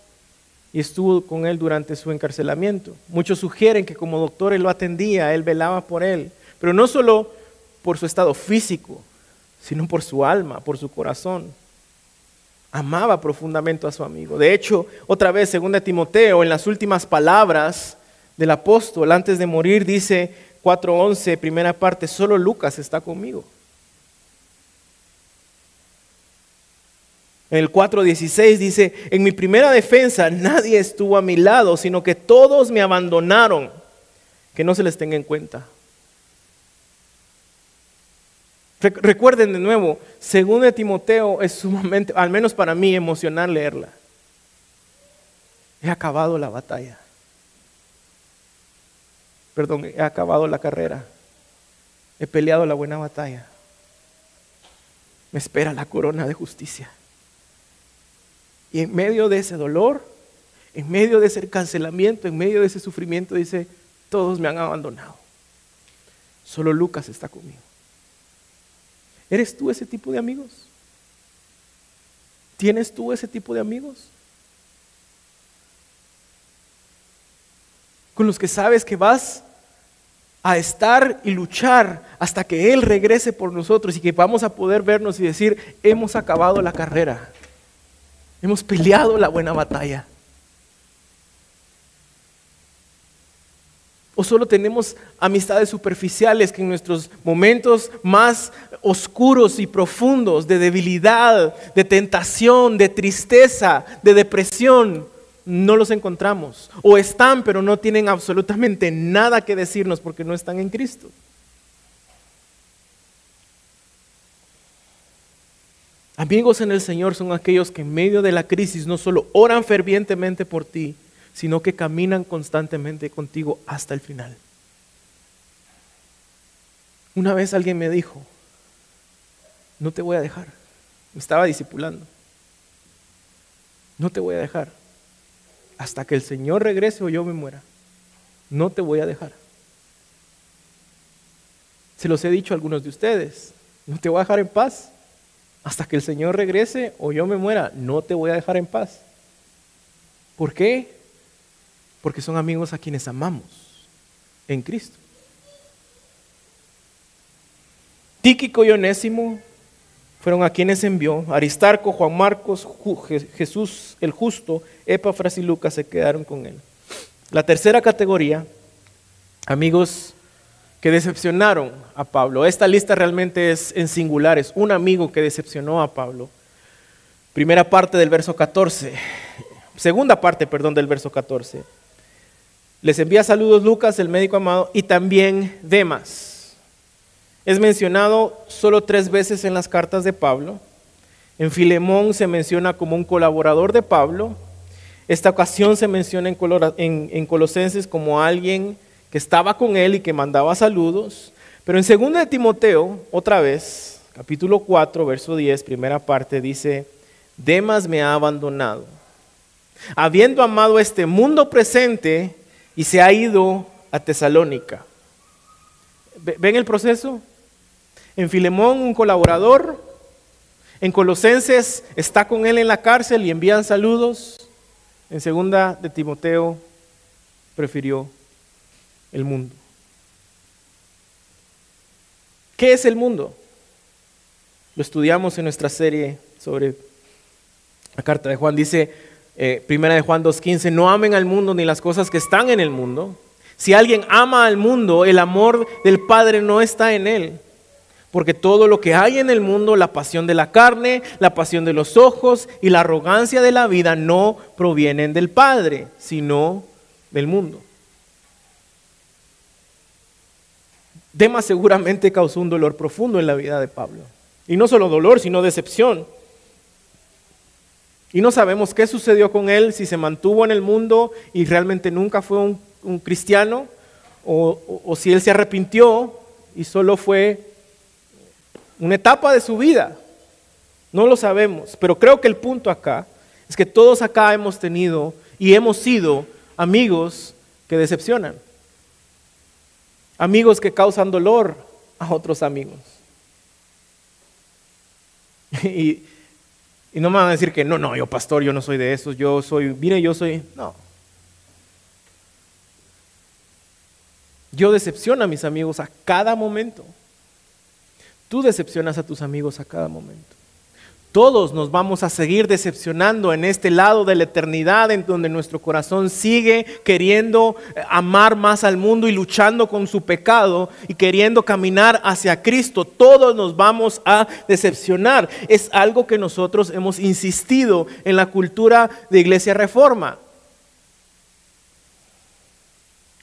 [SPEAKER 1] y estuvo con él durante su encarcelamiento. Muchos sugieren que como doctor él lo atendía, él velaba por él, pero no solo por su estado físico, sino por su alma, por su corazón. Amaba profundamente a su amigo. De hecho, otra vez, según Timoteo, en las últimas palabras del apóstol, antes de morir, dice 4.11, primera parte, solo Lucas está conmigo. En el 4.16 dice, en mi primera defensa nadie estuvo a mi lado, sino que todos me abandonaron. Que no se les tenga en cuenta. Recuerden de nuevo, según de Timoteo es sumamente, al menos para mí, emocional leerla. He acabado la batalla. Perdón, he acabado la carrera. He peleado la buena batalla. Me espera la corona de justicia. Y en medio de ese dolor, en medio de ese cancelamiento, en medio de ese sufrimiento, dice, todos me han abandonado. Solo Lucas está conmigo. ¿Eres tú ese tipo de amigos? ¿Tienes tú ese tipo de amigos? Con los que sabes que vas a estar y luchar hasta que Él regrese por nosotros y que vamos a poder vernos y decir, hemos acabado la carrera. Hemos peleado la buena batalla. O solo tenemos amistades superficiales que en nuestros momentos más oscuros y profundos de debilidad, de tentación, de tristeza, de depresión, no los encontramos. O están, pero no tienen absolutamente nada que decirnos porque no están en Cristo. Amigos en el Señor son aquellos que en medio de la crisis no solo oran fervientemente por ti, sino que caminan constantemente contigo hasta el final. Una vez alguien me dijo, no te voy a dejar, me estaba discipulando, no te voy a dejar hasta que el Señor regrese o yo me muera, no te voy a dejar. Se los he dicho a algunos de ustedes, no te voy a dejar en paz hasta que el Señor regrese o yo me muera, no te voy a dejar en paz. ¿Por qué? Porque son amigos a quienes amamos en Cristo. Tíquico y Onésimo fueron a quienes envió. Aristarco, Juan Marcos, Jesús el justo, Epafras y Lucas se quedaron con él. La tercera categoría, amigos que decepcionaron a Pablo. Esta lista realmente es en singular, es un amigo que decepcionó a Pablo. Primera parte del verso 14, segunda parte, perdón, del verso 14. Les envía saludos Lucas, el médico amado, y también Demas. Es mencionado solo tres veces en las cartas de Pablo. En Filemón se menciona como un colaborador de Pablo. Esta ocasión se menciona en, en Colosenses como alguien que estaba con él y que mandaba saludos. Pero en 2 de Timoteo, otra vez, capítulo 4, verso 10, primera parte, dice, Demas me ha abandonado, habiendo amado este mundo presente y se ha ido a Tesalónica. ¿Ven el proceso? En Filemón, un colaborador. En Colosenses está con él en la cárcel y envían saludos. En segunda de Timoteo prefirió el mundo. ¿Qué es el mundo? Lo estudiamos en nuestra serie sobre la carta de Juan. Dice, eh, primera de Juan 2.15, no amen al mundo ni las cosas que están en el mundo. Si alguien ama al mundo, el amor del Padre no está en él. Porque todo lo que hay en el mundo, la pasión de la carne, la pasión de los ojos y la arrogancia de la vida no provienen del Padre, sino del mundo. Demas seguramente causó un dolor profundo en la vida de Pablo. Y no solo dolor, sino decepción. Y no sabemos qué sucedió con él, si se mantuvo en el mundo y realmente nunca fue un, cristiano, o, si él se arrepintió y solo fue una etapa de su vida. No lo sabemos, pero creo que el punto acá es que todos acá hemos tenido y hemos sido amigos que decepcionan amigos que causan dolor a otros amigos. *laughs* Y Y no me van a decir que no, no, yo pastor, yo no soy de esos, yo soy, mire, yo soy, no. Yo decepciono a mis amigos a cada momento. Tú decepcionas a tus amigos a cada momento. Todos nos vamos a seguir decepcionando en este lado de la eternidad en donde nuestro corazón sigue queriendo eh, amar más al mundo y luchando con su pecado y queriendo caminar hacia Cristo. Todos nos vamos a decepcionar. Es algo que nosotros hemos insistido en la cultura de Iglesia Reforma.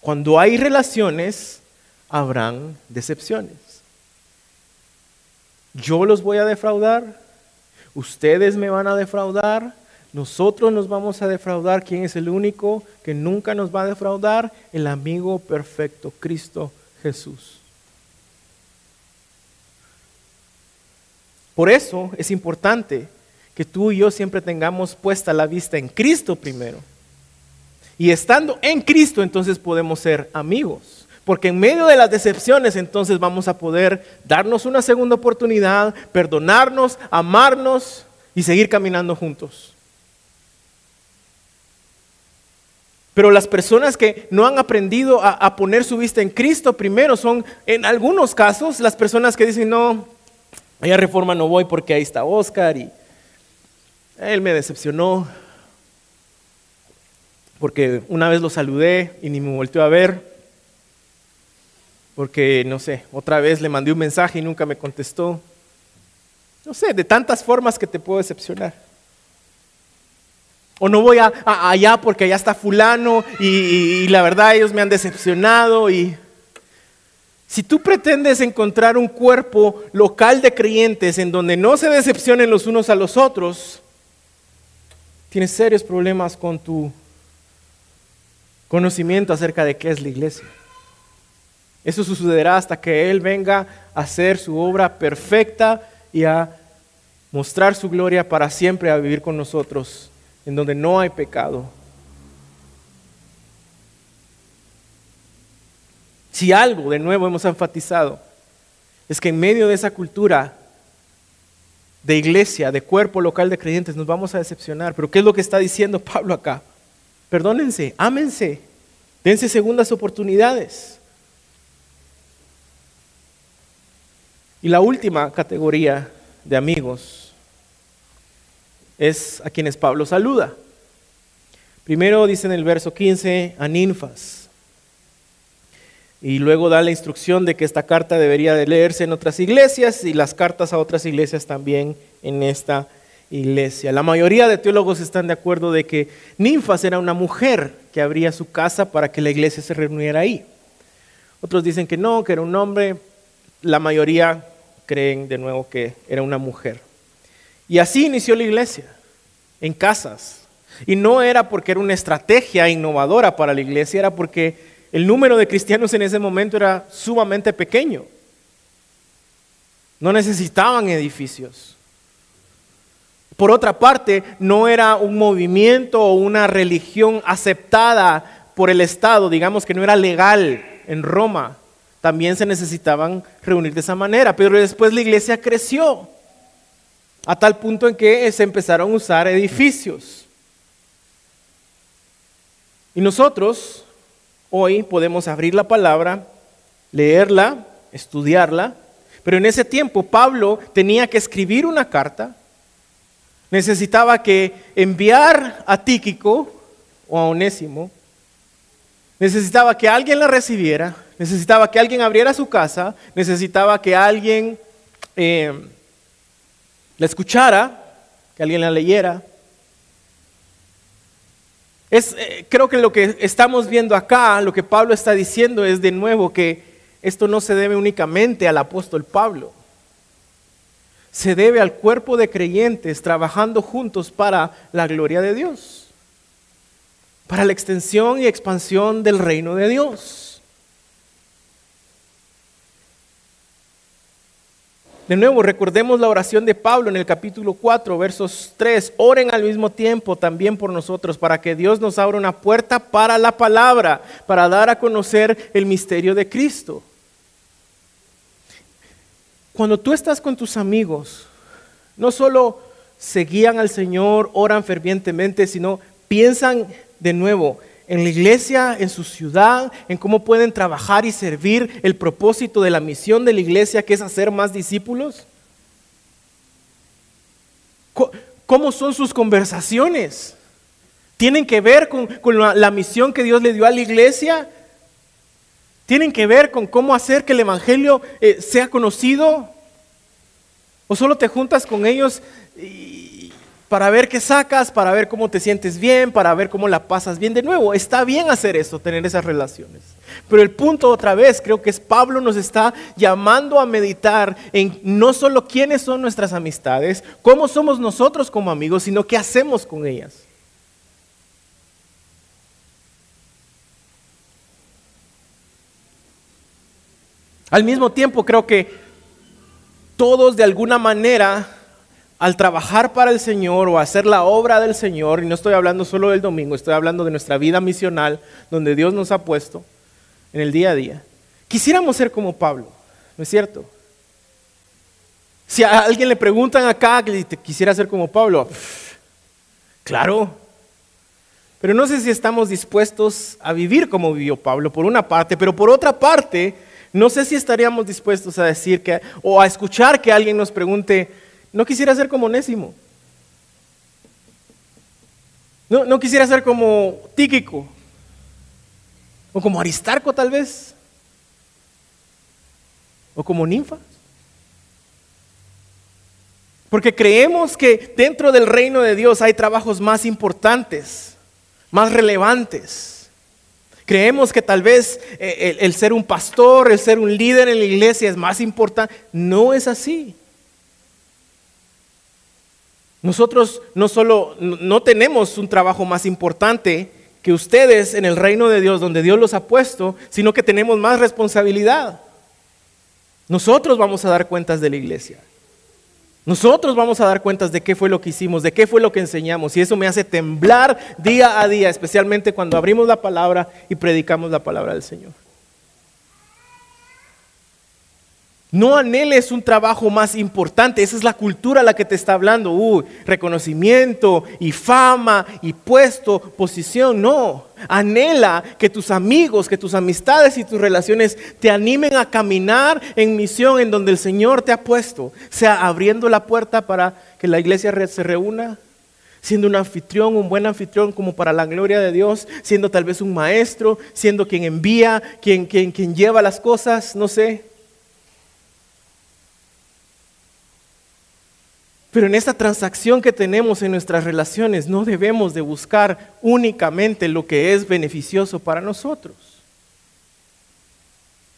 [SPEAKER 1] Cuando hay relaciones, habrán decepciones. Yo los voy a defraudar ustedes me van a defraudar, nosotros nos vamos a defraudar. ¿Quién es el único que nunca nos va a defraudar? El amigo perfecto, Cristo Jesús. Por eso es importante que tú y yo siempre tengamos puesta la vista en Cristo primero. Y estando en Cristo, entonces podemos ser amigos. Porque en medio de las decepciones entonces vamos a poder darnos una segunda oportunidad, perdonarnos, amarnos y seguir caminando juntos. Pero las personas que no han aprendido a, poner su vista en Cristo primero son, en algunos casos, las personas que dicen, no, a reforma no voy porque ahí está Oscar y él me decepcionó. Porque una vez lo saludé y ni me volteó a ver porque, no sé, otra vez le mandé un mensaje y nunca me contestó. No sé, de tantas formas que te puedo decepcionar. O no voy a, allá porque allá está fulano y, la verdad ellos me han decepcionado. Y si tú pretendes encontrar un cuerpo local de creyentes en donde no se decepcionen los unos a los otros, tienes serios problemas con tu conocimiento acerca de qué es la iglesia. Eso sucederá hasta que Él venga a hacer su obra perfecta y a mostrar su gloria para siempre, a vivir con nosotros, en donde no hay pecado. Si algo de nuevo hemos enfatizado, es que en medio de esa cultura de iglesia, de cuerpo local de creyentes, nos vamos a decepcionar. Pero ¿qué es lo que está diciendo Pablo acá? Perdónense, ámense, dense segundas oportunidades. Y la última categoría de amigos es a quienes Pablo saluda. Primero dice en el verso 15 a ninfas. Y luego da la instrucción de que esta carta debería de leerse en otras iglesias y las cartas a otras iglesias también en esta iglesia. La mayoría de teólogos están de acuerdo de que ninfas era una mujer que abría su casa para que la iglesia se reuniera ahí. Otros dicen que no, que era un hombre, la mayoría creen de nuevo que era una mujer. Y así inició la iglesia, en casas. Y no era porque era una estrategia innovadora para la iglesia, era porque el número de cristianos en ese momento era sumamente pequeño. No necesitaban edificios. Por otra parte, no era un movimiento o una religión aceptada por el Estado, digamos que no era legal en Roma también se necesitaban reunir de esa manera. Pero después la iglesia creció a tal punto en que se empezaron a usar edificios. Y nosotros hoy podemos abrir la palabra, leerla, estudiarla, pero en ese tiempo Pablo tenía que escribir una carta, necesitaba que enviar a Tíquico o a Onésimo, necesitaba que alguien la recibiera, necesitaba que alguien abriera su casa, necesitaba que alguien eh, la escuchara, que alguien la leyera. Es, eh, creo que lo que estamos viendo acá, lo que Pablo está diciendo es de nuevo que esto no se debe únicamente al apóstol Pablo, se debe al cuerpo de creyentes trabajando juntos para la gloria de Dios, para la extensión y expansión del reino de Dios. De nuevo, recordemos la oración de Pablo en el capítulo 4, versos 3. Oren al mismo tiempo también por nosotros, para que Dios nos abra una puerta para la palabra, para dar a conocer el misterio de Cristo. Cuando tú estás con tus amigos, no solo seguían al Señor, oran fervientemente, sino piensan de nuevo en la iglesia, en su ciudad, en cómo pueden trabajar y servir el propósito de la misión de la iglesia, que es hacer más discípulos? ¿Cómo son sus conversaciones? ¿Tienen que ver con, la, misión que Dios le dio a la iglesia? ¿Tienen que ver con cómo hacer que el Evangelio eh, sea conocido? ¿O solo te juntas con ellos para ver qué sacas, para ver cómo te sientes bien, para ver cómo la pasas bien? De nuevo, está bien hacer eso, tener esas relaciones. Pero el punto otra vez, creo que es Pablo nos está llamando a meditar en no solo quiénes son nuestras amistades, cómo somos nosotros como amigos, sino qué hacemos con ellas. Al mismo tiempo creo que todos de alguna manera, al trabajar para el Señor o hacer la obra del Señor, y no estoy hablando solo del domingo, estoy hablando de nuestra vida misional, donde Dios nos ha puesto en el día a día, quisiéramos ser como Pablo, ¿no es cierto? Si a alguien le preguntan acá que quisiera ser como Pablo, claro, pero no sé si estamos dispuestos a vivir como vivió Pablo, por una parte, pero por otra parte, no sé si estaríamos dispuestos a decir que, o a escuchar que alguien nos pregunte, no quisiera ser como Nésimo. No, no quisiera ser como Tíquico. O como Aristarco tal vez. O como Ninfa. Porque creemos que dentro del reino de Dios hay trabajos más importantes, más relevantes Creemos que tal vez eh, el, ser un pastor, el ser un líder en la iglesia es más importante. No es así. Nosotros no solo no tenemos un trabajo más importante que ustedes en el reino de Dios, donde Dios los ha puesto, sino que tenemos más responsabilidad. Nosotros vamos a dar cuentas de la iglesia. Nosotros vamos a dar cuentas de qué fue lo que hicimos, de qué fue lo que enseñamos. Y eso me hace temblar día a día, especialmente cuando abrimos la palabra y predicamos la palabra del Señor. No anheles un trabajo más importante, esa es la cultura a la que te está hablando. Uy, reconocimiento y fama y puesto, posición. No, anhela que tus amigos, que tus amistades y tus relaciones te animen a caminar en misión en donde el Señor te ha puesto. Sea abriendo la puerta para que la iglesia se reúna, siendo un anfitrión, un buen anfitrión como para la gloria de Dios, siendo tal vez un maestro, siendo quien envía, quien, quien, quien lleva las cosas, no sé Pero en esta transacción que tenemos en nuestras relaciones no debemos de buscar únicamente lo que es beneficioso para nosotros.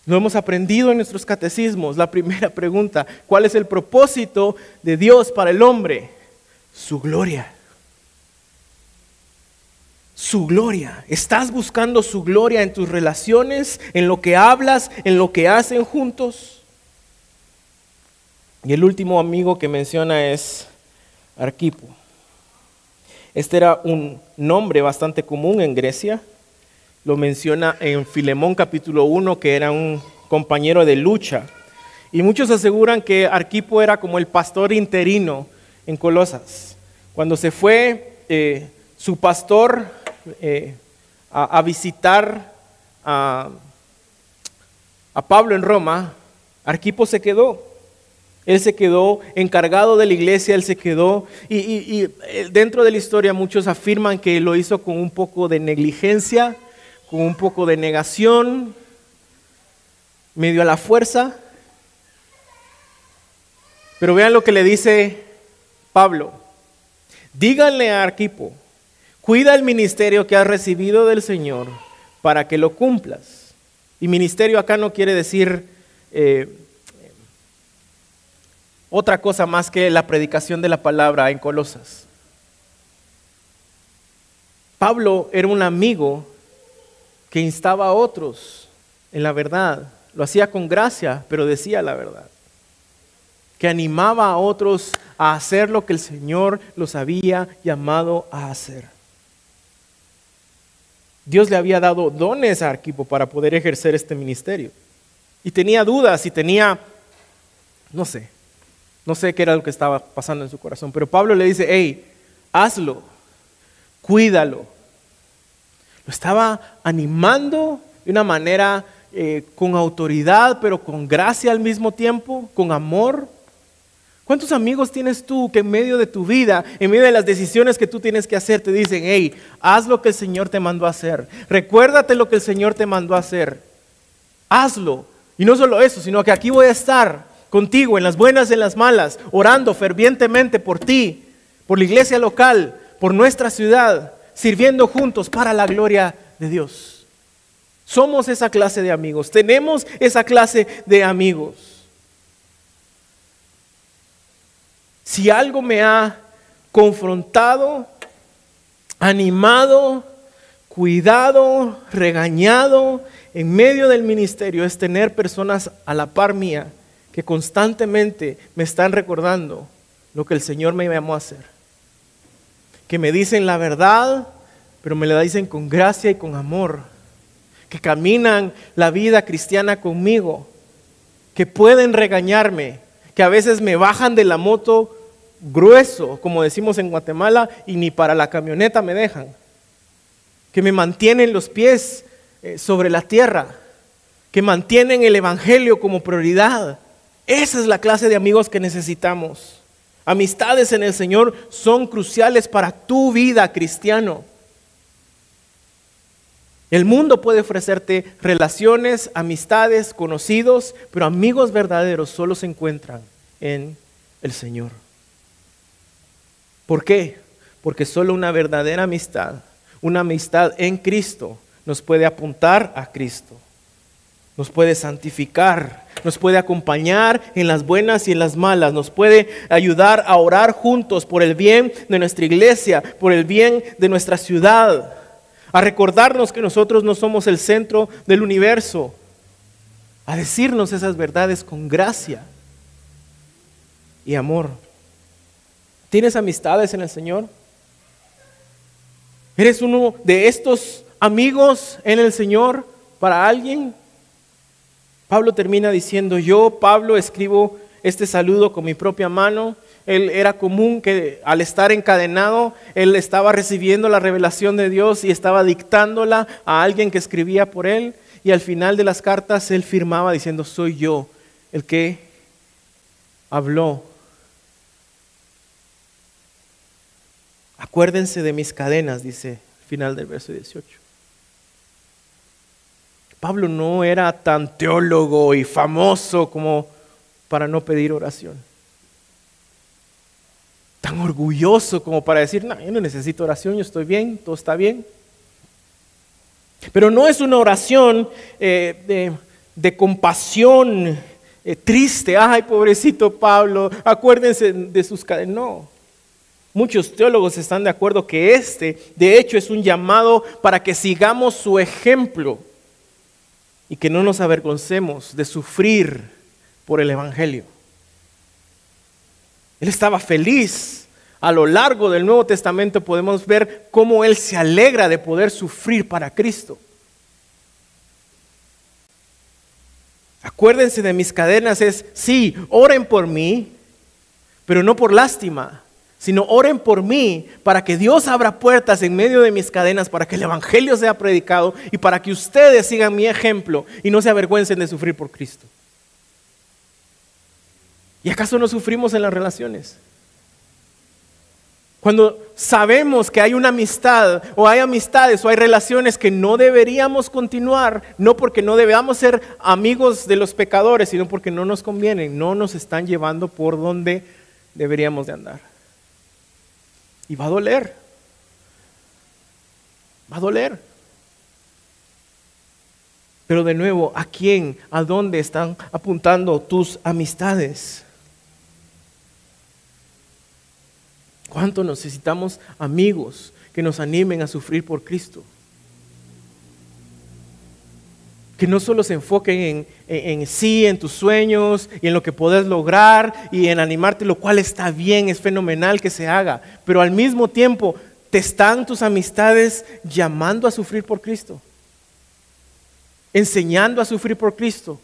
[SPEAKER 1] Lo hemos aprendido en nuestros catecismos. La primera *laughs* pregunta, ¿cuál es el propósito de Dios para el hombre? Su gloria. Su gloria. ¿Estás buscando su gloria en tus relaciones, en lo que hablas, en lo que hacen juntos? Y el último amigo que menciona es Arquipo. Este era un nombre bastante común en Grecia. Lo menciona en Filemón capítulo 1, que era un compañero de lucha. Y muchos aseguran que Arquipo era como el pastor interino en Colosas. Cuando se fue eh, su pastor eh, a, visitar a, a Pablo en Roma, Arquipo se quedó. Él se quedó encargado de la iglesia, él se quedó, y, eh, dentro de la historia muchos afirman que lo hizo con un poco de negligencia, con un poco de negación, medio a la fuerza. Pero vean lo que le dice Pablo. Díganle a Arquipo, cuida el ministerio que has recibido del Señor para que lo cumplas. Y ministerio acá no quiere decir eh, otra cosa más que la predicación de la palabra en Colosas. Pablo era un amigo que instaba a otros en la verdad. Lo hacía con gracia, pero decía la verdad. Que animaba a otros a hacer lo que el Señor los había llamado a hacer. Dios le había dado dones a Arquipo para poder ejercer este ministerio. Y tenía dudas y tenía, no sé, No sé qué era lo que estaba pasando en su corazón, pero Pablo le dice, hey, hazlo, cuídalo. Lo estaba animando de una manera eh, con autoridad, pero con gracia al mismo tiempo, con amor. ¿Cuántos amigos tienes tú que en medio de tu vida, en medio de las decisiones que tú tienes que hacer, te dicen, hey, haz lo que el Señor te mandó a hacer? Recuérdate lo que el Señor te mandó a hacer. Hazlo. Y no solo eso, sino que aquí voy a estar contigo en las buenas y en las malas, orando fervientemente por ti, por la iglesia local, por nuestra ciudad, sirviendo juntos para la gloria de Dios. Somos esa clase de amigos, tenemos esa clase de amigos. Si algo me ha confrontado, animado, cuidado, regañado en medio del ministerio es tener personas a la par mía que constantemente me están recordando lo que el Señor me llamó a hacer. Que me dicen la verdad, pero me la dicen con gracia y con amor. Que caminan la vida cristiana conmigo. Que pueden regañarme. Que a veces me bajan de la moto grueso, como decimos en Guatemala, y ni para la camioneta me dejan. Que me mantienen los pies eh, sobre la tierra. Que mantienen el Evangelio como prioridad esa es la clase de amigos que necesitamos. Amistades en el Señor son cruciales para tu vida, cristiano. El mundo puede ofrecerte relaciones, amistades, conocidos, pero amigos verdaderos solo se encuentran en el Señor. ¿Por qué? Porque solo una verdadera amistad, una amistad en Cristo, nos puede apuntar a Cristo nos puede santificar, nos puede acompañar en las buenas y en las malas, nos puede ayudar a orar juntos por el bien de nuestra iglesia, por el bien de nuestra ciudad, a recordarnos que nosotros no somos el centro del universo, a decirnos esas verdades con gracia y amor. ¿Tienes amistades en el Señor? ¿Eres uno de estos amigos en el Señor para alguien? Pablo termina diciendo, yo, Pablo, escribo este saludo con mi propia mano. Él era común que al estar encadenado, él estaba recibiendo la revelación de Dios y estaba dictándola a alguien que escribía por él. Y al final de las cartas él firmaba diciendo, soy yo el que habló. Acuérdense de mis cadenas, dice al final del verso 18. Pablo no era tan teólogo y famoso como para no pedir oración. Tan orgulloso como para decir, no, yo no necesito oración, yo estoy bien, todo está bien. Pero no es una oración eh, de, compasión eh, triste, ay, pobrecito Pablo, acuérdense de sus cadenas. No. Muchos teólogos están de acuerdo que este, de hecho, es un llamado para que sigamos su ejemplo y que no nos avergoncemos de sufrir por el Evangelio. Él estaba feliz. A lo largo del Nuevo Testamento podemos ver cómo Él se alegra de poder sufrir para Cristo. Acuérdense de mis cadenas, es, sí, oren por mí, pero no por lástima, sino oren por mí para que Dios abra puertas en medio de mis cadenas, para que el Evangelio sea predicado y para que ustedes sigan mi ejemplo y no se avergüencen de sufrir por Cristo. ¿Y acaso no sufrimos en las relaciones? Cuando sabemos que hay una amistad o hay amistades o hay relaciones que no deberíamos continuar, no porque no debamos ser amigos de los pecadores, sino porque no nos convienen, no nos están llevando por donde deberíamos de andar. Y va a doler. Va a doler. Pero de nuevo, ¿a quién? ¿A dónde están apuntando tus amistades? ¿Cuánto necesitamos amigos que nos animen a sufrir por Cristo? Que no solo se enfoquen en, sí, en tus sueños y en lo que puedes lograr y en animarte, lo cual está bien, es fenomenal que se haga, pero al mismo tiempo te están tus amistades llamando a sufrir por Cristo, enseñando a sufrir por Cristo.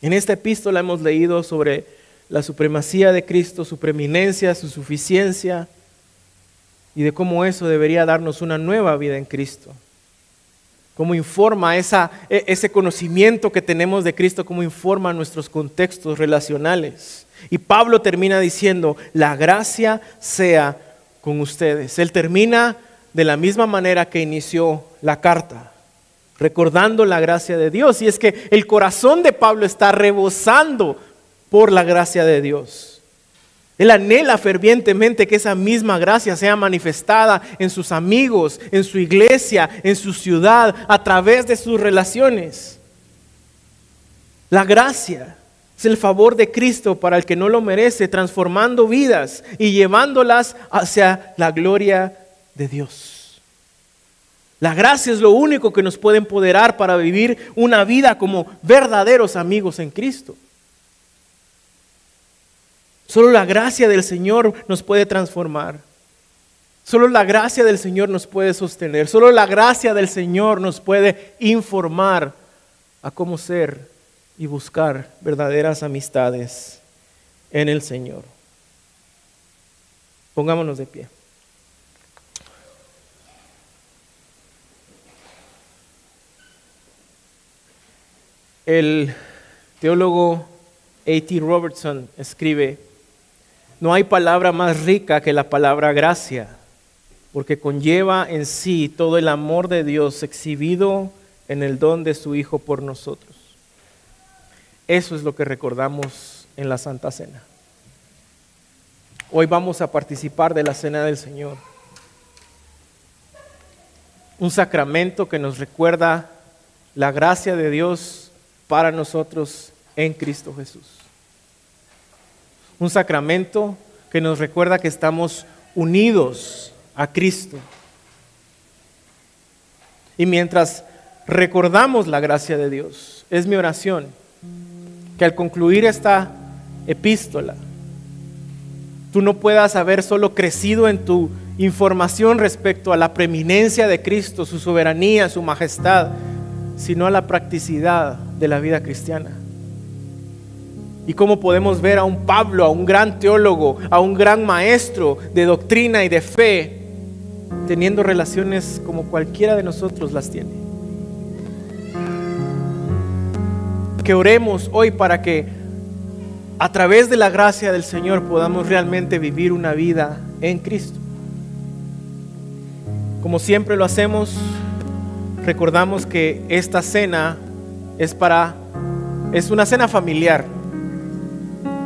[SPEAKER 1] En esta epístola hemos leído sobre la supremacía de Cristo, su preeminencia, su suficiencia y de cómo eso debería darnos una nueva vida en Cristo. Cómo informa e, ese conocimiento que tenemos de Cristo, cómo informa nuestros contextos relacionales. Y Pablo termina diciendo, la gracia sea con ustedes. Él termina de la misma manera que inició la carta, recordando la gracia de Dios. Y es que el corazón de Pablo está rebosando por la gracia de Dios. Él anhela fervientemente que esa misma gracia sea manifestada en sus amigos, en su iglesia, en su ciudad, a través de sus relaciones. La gracia es el favor de Cristo para el que no lo merece, transformando vidas y llevándolas hacia la gloria de Dios. La gracia es lo único que nos puede empoderar para vivir una vida como verdaderos amigos en Cristo. Solo la gracia del Señor nos puede transformar. Solo la gracia del Señor nos puede sostener. Solo la gracia del Señor nos puede informar a cómo ser y buscar verdaderas amistades en el Señor. Pongámonos de pie. El teólogo A.T. Robertson escribe, no hay palabra más rica que la palabra gracia, porque conlleva en sí todo el amor de Dios exhibido en el don de su Hijo por nosotros. Eso es lo que recordamos en la Santa Cena. Hoy vamos a participar de la Cena del Señor. Un sacramento que nos recuerda la gracia de Dios para nosotros en Cristo Jesús un sacramento que nos recuerda que estamos unidos a Cristo. Y mientras recordamos la gracia de Dios, es mi oración que al concluir esta epístola, tú no puedas haber solo crecido en tu información respecto a la preeminencia de Cristo, su soberanía, su majestad, sino a la practicidad de la vida cristiana y cómo podemos ver a un Pablo, a un gran teólogo, a un gran maestro de doctrina y de fe, teniendo relaciones como cualquiera de nosotros las tiene. Que oremos hoy para que a través de la gracia del Señor podamos realmente vivir una vida en Cristo. Como siempre lo hacemos, recordamos que esta cena es para es una cena familiar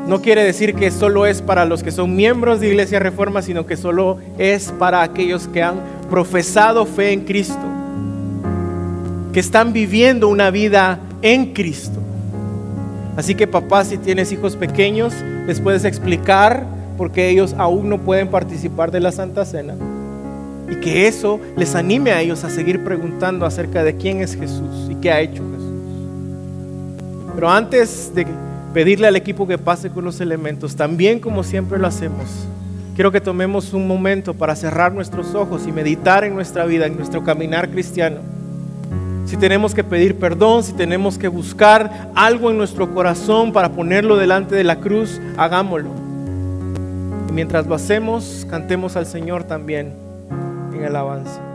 [SPEAKER 1] no quiere decir que solo es para los que son miembros de Iglesia Reforma, sino que solo es para aquellos que han profesado fe en Cristo, que están viviendo una vida en Cristo. Así que papá, si tienes hijos pequeños, les puedes explicar por qué ellos aún no pueden participar de la Santa Cena. Y que eso les anime a ellos a seguir preguntando acerca de quién es Jesús y qué ha hecho Jesús. Pero antes de pedirle al equipo que pase con los elementos, también como siempre lo hacemos. Quiero que tomemos un momento para cerrar nuestros ojos y meditar en nuestra vida, en nuestro caminar cristiano. Si tenemos que pedir perdón, si tenemos que buscar algo en nuestro corazón para ponerlo delante de la cruz, hagámoslo. Y mientras lo hacemos, cantemos al Señor también en alabanza.